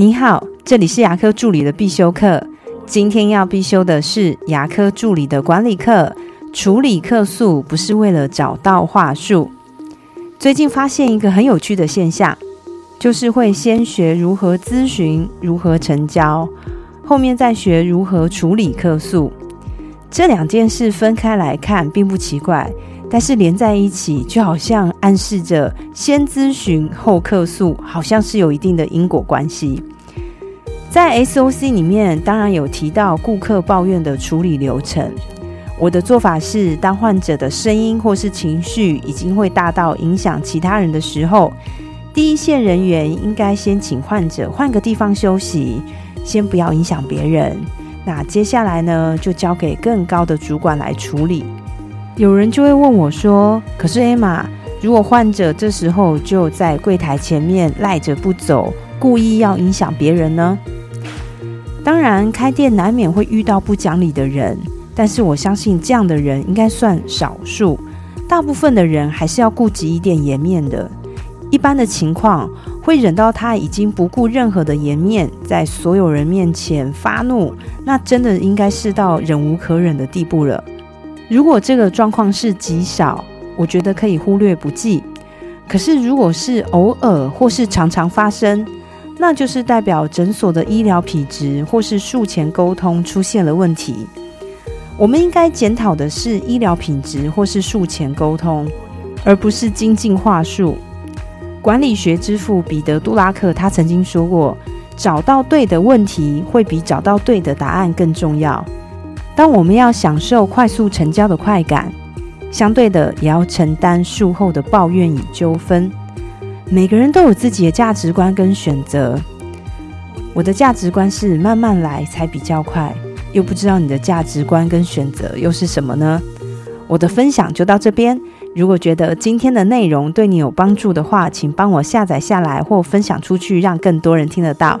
你好，这里是牙科助理的必修课。今天要必修的是牙科助理的管理课。处理客诉不是为了找到话术。最近发现一个很有趣的现象，就是会先学如何咨询、如何成交，后面再学如何处理客诉。这两件事分开来看并不奇怪，但是连在一起，就好像暗示着先咨询后客诉，好像是有一定的因果关系。在 SOC 里面，当然有提到顾客抱怨的处理流程。我的做法是，当患者的声音或是情绪已经会大到影响其他人的时候，第一线人员应该先请患者换个地方休息，先不要影响别人。那接下来呢，就交给更高的主管来处理。有人就会问我说：“可是艾玛，如果患者这时候就在柜台前面赖着不走，故意要影响别人呢？”当然，开店难免会遇到不讲理的人，但是我相信这样的人应该算少数。大部分的人还是要顾及一点颜面的。一般的情况会忍到他已经不顾任何的颜面，在所有人面前发怒，那真的应该是到忍无可忍的地步了。如果这个状况是极少，我觉得可以忽略不计。可是如果是偶尔或是常常发生，那就是代表诊所的医疗品质或是术前沟通出现了问题。我们应该检讨的是医疗品质或是术前沟通，而不是精进话术。管理学之父彼得·杜拉克他曾经说过：“找到对的问题，会比找到对的答案更重要。”当我们要享受快速成交的快感，相对的也要承担术后的抱怨与纠纷。每个人都有自己的价值观跟选择。我的价值观是慢慢来才比较快，又不知道你的价值观跟选择又是什么呢？我的分享就到这边。如果觉得今天的内容对你有帮助的话，请帮我下载下来或分享出去，让更多人听得到。